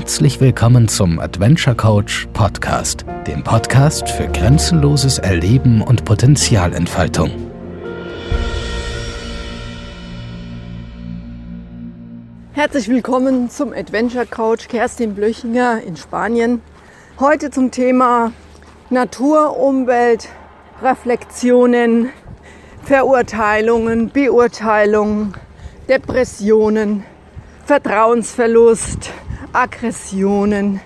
Herzlich willkommen zum Adventure Coach Podcast, dem Podcast für grenzenloses Erleben und Potenzialentfaltung. Herzlich willkommen zum Adventure Coach Kerstin Blöchinger in Spanien. Heute zum Thema Natur, Umwelt, Reflexionen, Verurteilungen, Beurteilungen, Depressionen, Vertrauensverlust, Aggressionen.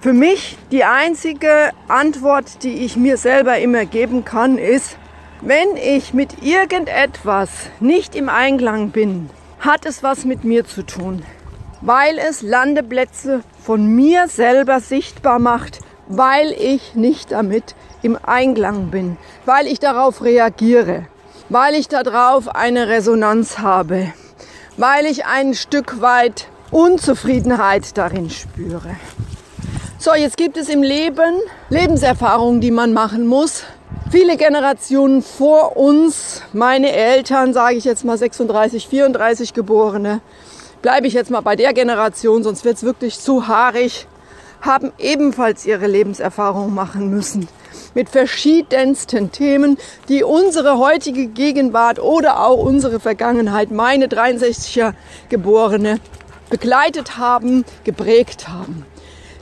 Für mich die einzige Antwort, die ich mir selber immer geben kann, ist, wenn ich mit irgendetwas nicht im Einklang bin, hat es was mit mir zu tun, weil es Landeplätze von mir selber sichtbar macht, weil ich nicht damit im Einklang bin, weil ich darauf reagiere, weil ich darauf eine Resonanz habe, weil ich ein Stück weit Unzufriedenheit darin spüre. So, jetzt gibt es im Leben Lebenserfahrungen, die man machen muss. Viele Generationen vor uns, meine Eltern, sage ich jetzt mal 36, 34 Geborene, bleibe ich jetzt mal bei der Generation, sonst wird es wirklich zu haarig, haben ebenfalls ihre Lebenserfahrung machen müssen mit verschiedensten Themen, die unsere heutige Gegenwart oder auch unsere Vergangenheit, meine 63er Geborene, begleitet haben, geprägt haben.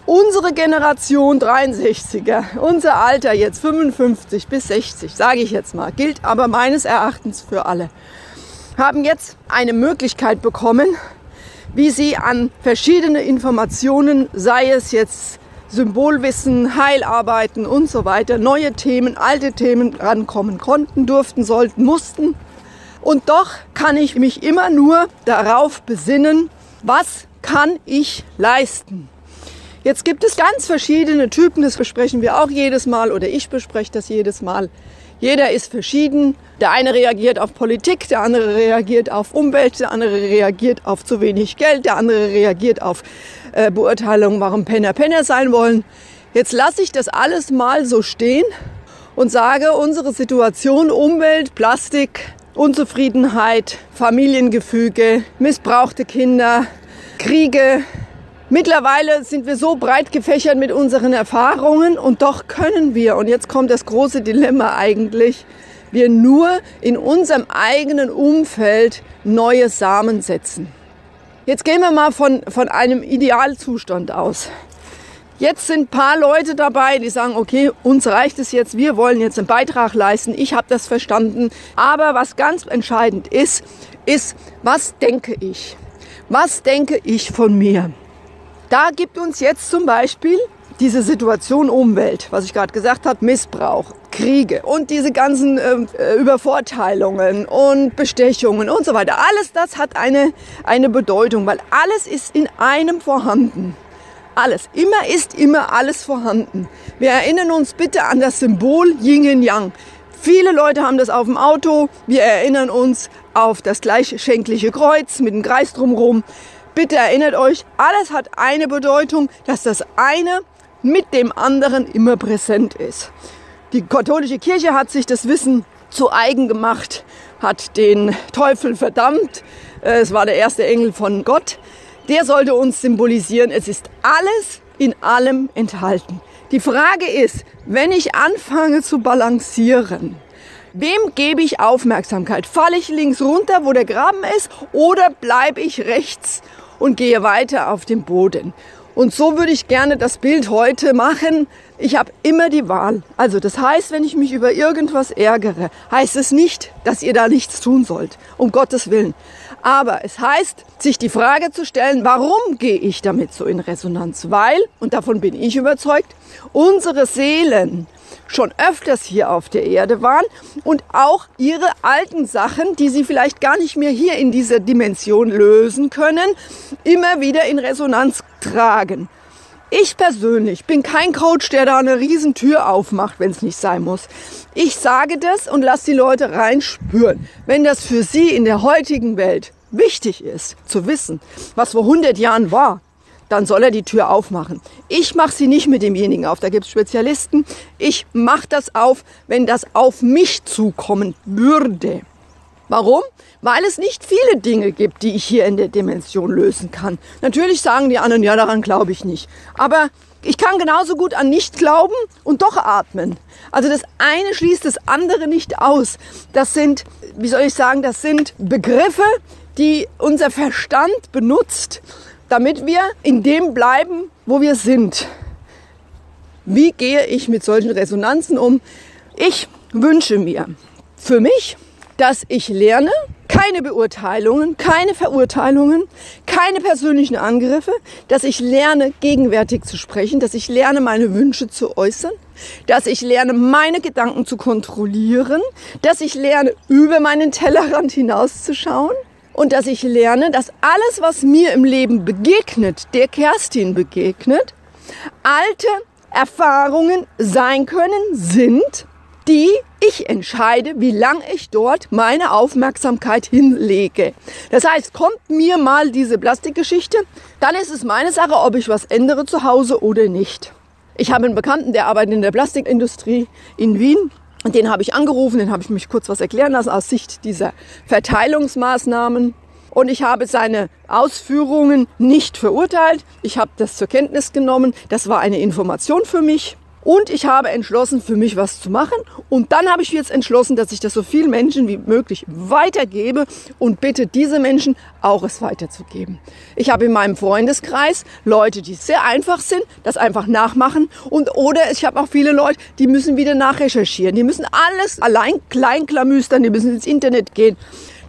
Unsere Generation 63er, unser Alter jetzt 55 bis 60, sage ich jetzt mal, gilt aber meines Erachtens für alle, haben jetzt eine Möglichkeit bekommen, wie sie an verschiedene Informationen, sei es jetzt Symbolwissen, Heilarbeiten und so weiter, neue Themen, alte Themen rankommen konnten, durften, sollten, mussten. Und doch kann ich mich immer nur darauf besinnen, was kann ich leisten? Jetzt gibt es ganz verschiedene Typen, das besprechen wir auch jedes Mal oder ich bespreche das jedes Mal. Jeder ist verschieden. Der eine reagiert auf Politik, der andere reagiert auf Umwelt, der andere reagiert auf zu wenig Geld, der andere reagiert auf äh, Beurteilung, warum Penner Penner sein wollen. Jetzt lasse ich das alles mal so stehen und sage, unsere Situation, Umwelt, Plastik, Unzufriedenheit, Familiengefüge, missbrauchte Kinder, Kriege. Mittlerweile sind wir so breit gefächert mit unseren Erfahrungen und doch können wir, und jetzt kommt das große Dilemma eigentlich, wir nur in unserem eigenen Umfeld neue Samen setzen. Jetzt gehen wir mal von, von einem Idealzustand aus. Jetzt sind ein paar Leute dabei, die sagen, okay, uns reicht es jetzt, wir wollen jetzt einen Beitrag leisten, ich habe das verstanden. Aber was ganz entscheidend ist, ist, was denke ich? Was denke ich von mir? Da gibt uns jetzt zum Beispiel diese Situation Umwelt, was ich gerade gesagt habe, Missbrauch, Kriege und diese ganzen ähm, äh, Übervorteilungen und Bestechungen und so weiter. Alles das hat eine, eine Bedeutung, weil alles ist in einem vorhanden. Alles. Immer ist immer alles vorhanden. Wir erinnern uns bitte an das Symbol Yin und Yang. Viele Leute haben das auf dem Auto. Wir erinnern uns auf das gleichschenkliche Kreuz mit dem Kreis drumherum. Bitte erinnert euch, alles hat eine Bedeutung, dass das eine mit dem anderen immer präsent ist. Die katholische Kirche hat sich das Wissen zu eigen gemacht, hat den Teufel verdammt. Es war der erste Engel von Gott der sollte uns symbolisieren, es ist alles in allem enthalten. Die Frage ist, wenn ich anfange zu balancieren, wem gebe ich Aufmerksamkeit? Falle ich links runter, wo der Graben ist, oder bleibe ich rechts und gehe weiter auf dem Boden? Und so würde ich gerne das Bild heute machen. Ich habe immer die Wahl. Also das heißt, wenn ich mich über irgendwas ärgere, heißt es nicht, dass ihr da nichts tun sollt. Um Gottes Willen. Aber es heißt, sich die Frage zu stellen, warum gehe ich damit so in Resonanz? Weil, und davon bin ich überzeugt, unsere Seelen schon öfters hier auf der Erde waren und auch ihre alten Sachen, die sie vielleicht gar nicht mehr hier in dieser Dimension lösen können, immer wieder in Resonanz tragen. Ich persönlich bin kein Coach, der da eine Riesentür aufmacht, wenn es nicht sein muss. Ich sage das und lasse die Leute reinspüren. Wenn das für sie in der heutigen Welt wichtig ist, zu wissen, was vor 100 Jahren war, dann soll er die Tür aufmachen. Ich mache sie nicht mit demjenigen auf, da gibt es Spezialisten. Ich mache das auf, wenn das auf mich zukommen würde. Warum? Weil es nicht viele Dinge gibt, die ich hier in der Dimension lösen kann. Natürlich sagen die anderen, ja, daran glaube ich nicht. Aber ich kann genauso gut an nicht glauben und doch atmen. Also das eine schließt das andere nicht aus. Das sind, wie soll ich sagen, das sind Begriffe, die unser Verstand benutzt, damit wir in dem bleiben, wo wir sind. Wie gehe ich mit solchen Resonanzen um? Ich wünsche mir für mich, dass ich lerne, keine Beurteilungen, keine Verurteilungen, keine persönlichen Angriffe, dass ich lerne, gegenwärtig zu sprechen, dass ich lerne, meine Wünsche zu äußern, dass ich lerne, meine Gedanken zu kontrollieren, dass ich lerne, über meinen Tellerrand hinauszuschauen und dass ich lerne, dass alles, was mir im Leben begegnet, der Kerstin begegnet, alte Erfahrungen sein können, sind, die ich entscheide, wie lange ich dort meine Aufmerksamkeit hinlege. Das heißt, kommt mir mal diese Plastikgeschichte, dann ist es meine Sache, ob ich was ändere zu Hause oder nicht. Ich habe einen Bekannten, der arbeitet in der Plastikindustrie in Wien. Und den habe ich angerufen, den habe ich mich kurz was erklären lassen aus Sicht dieser Verteilungsmaßnahmen. Und ich habe seine Ausführungen nicht verurteilt. Ich habe das zur Kenntnis genommen. Das war eine Information für mich. Und ich habe entschlossen, für mich was zu machen. Und dann habe ich jetzt entschlossen, dass ich das so vielen Menschen wie möglich weitergebe und bitte diese Menschen auch es weiterzugeben. Ich habe in meinem Freundeskreis Leute, die sehr einfach sind, das einfach nachmachen. Und oder ich habe auch viele Leute, die müssen wieder nachrecherchieren. Die müssen alles allein kleinklamüstern, die müssen ins Internet gehen.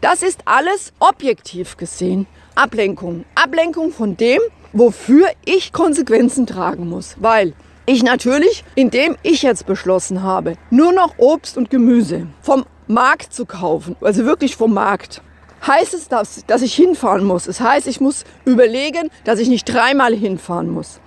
Das ist alles objektiv gesehen Ablenkung. Ablenkung von dem, wofür ich Konsequenzen tragen muss. Weil ich natürlich, indem ich jetzt beschlossen habe, nur noch Obst und Gemüse vom Markt zu kaufen, also wirklich vom Markt, heißt es, dass, dass ich hinfahren muss. Es das heißt, ich muss überlegen, dass ich nicht dreimal hinfahren muss.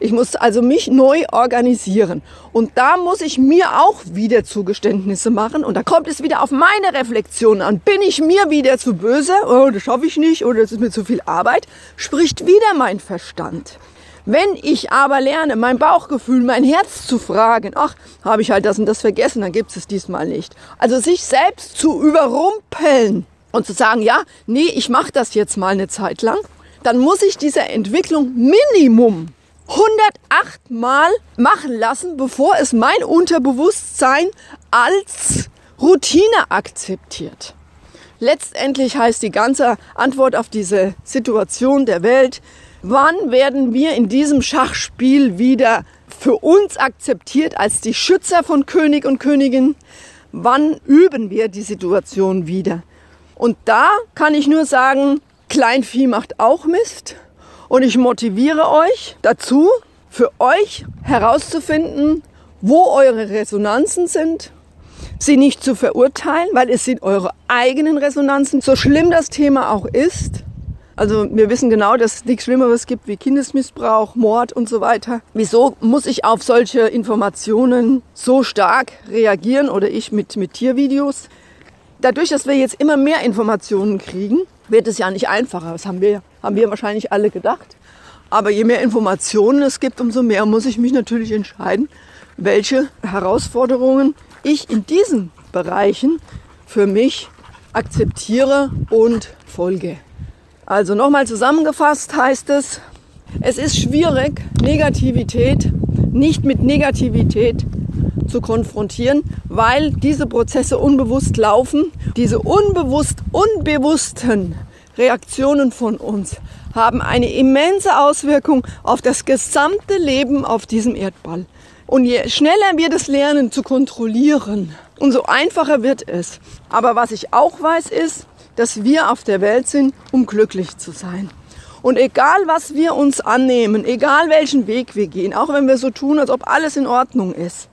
Ich muss also mich neu organisieren. Und da muss ich mir auch wieder Zugeständnisse machen. Und da kommt es wieder auf meine Reflexion an. Bin ich mir wieder zu böse? Oh, das schaffe ich nicht. Oder das ist mir zu viel Arbeit. Spricht wieder mein Verstand. Wenn ich aber lerne, mein Bauchgefühl, mein Herz zu fragen, ach, habe ich halt das und das vergessen, dann gibt es diesmal nicht. Also sich selbst zu überrumpeln und zu sagen, ja, nee, ich mache das jetzt mal eine Zeit lang, dann muss ich diese Entwicklung Minimum 108 Mal machen lassen, bevor es mein Unterbewusstsein als Routine akzeptiert. Letztendlich heißt die ganze Antwort auf diese Situation der Welt, Wann werden wir in diesem Schachspiel wieder für uns akzeptiert als die Schützer von König und Königin? Wann üben wir die Situation wieder? Und da kann ich nur sagen, Kleinvieh macht auch Mist. Und ich motiviere euch dazu, für euch herauszufinden, wo eure Resonanzen sind, sie nicht zu verurteilen, weil es sind eure eigenen Resonanzen, so schlimm das Thema auch ist. Also wir wissen genau, dass es nichts Schlimmeres gibt wie Kindesmissbrauch, Mord und so weiter. Wieso muss ich auf solche Informationen so stark reagieren oder ich mit, mit Tiervideos? Dadurch, dass wir jetzt immer mehr Informationen kriegen, wird es ja nicht einfacher. Das haben wir, haben wir wahrscheinlich alle gedacht. Aber je mehr Informationen es gibt, umso mehr muss ich mich natürlich entscheiden, welche Herausforderungen ich in diesen Bereichen für mich akzeptiere und folge. Also nochmal zusammengefasst heißt es, es ist schwierig, Negativität nicht mit Negativität zu konfrontieren, weil diese Prozesse unbewusst laufen. Diese unbewusst unbewussten Reaktionen von uns haben eine immense Auswirkung auf das gesamte Leben auf diesem Erdball. Und je schneller wir das lernen zu kontrollieren, umso einfacher wird es. Aber was ich auch weiß ist, dass wir auf der Welt sind, um glücklich zu sein. Und egal, was wir uns annehmen, egal welchen Weg wir gehen, auch wenn wir so tun, als ob alles in Ordnung ist,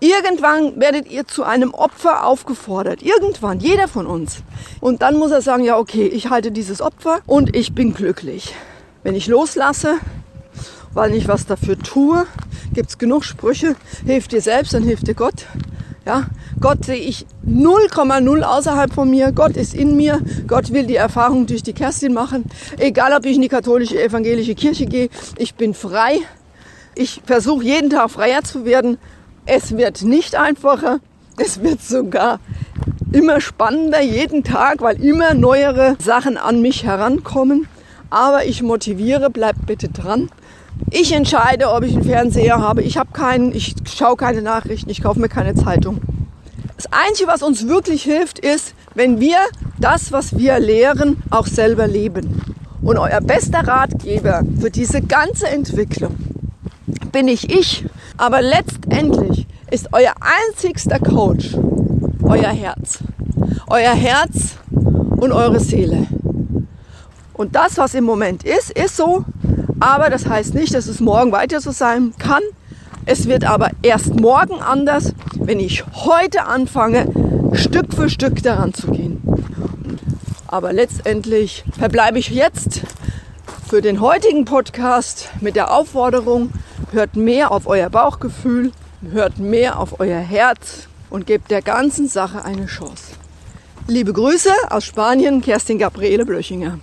irgendwann werdet ihr zu einem Opfer aufgefordert. Irgendwann, jeder von uns. Und dann muss er sagen, ja, okay, ich halte dieses Opfer und ich bin glücklich. Wenn ich loslasse, weil ich was dafür tue, gibt's genug Sprüche, hilft dir selbst, dann hilft dir Gott. Ja, Gott sehe ich 0,0 außerhalb von mir. Gott ist in mir. Gott will die Erfahrung durch die Kerstin machen. Egal, ob ich in die katholische, evangelische Kirche gehe, ich bin frei. Ich versuche jeden Tag freier zu werden. Es wird nicht einfacher. Es wird sogar immer spannender jeden Tag, weil immer neuere Sachen an mich herankommen. Aber ich motiviere, bleibt bitte dran. Ich entscheide, ob ich einen Fernseher habe. Ich habe keinen, ich schaue keine Nachrichten, ich kaufe mir keine Zeitung. Das Einzige, was uns wirklich hilft, ist, wenn wir das, was wir lehren, auch selber leben. Und euer bester Ratgeber für diese ganze Entwicklung bin ich ich, aber letztendlich ist euer einzigster Coach euer Herz. Euer Herz und eure Seele. Und das, was im Moment ist, ist so, aber das heißt nicht, dass es morgen weiter so sein kann. Es wird aber erst morgen anders, wenn ich heute anfange, Stück für Stück daran zu gehen. Aber letztendlich verbleibe ich jetzt für den heutigen Podcast mit der Aufforderung, hört mehr auf euer Bauchgefühl, hört mehr auf euer Herz und gebt der ganzen Sache eine Chance. Liebe Grüße aus Spanien, Kerstin Gabriele Blöchinger.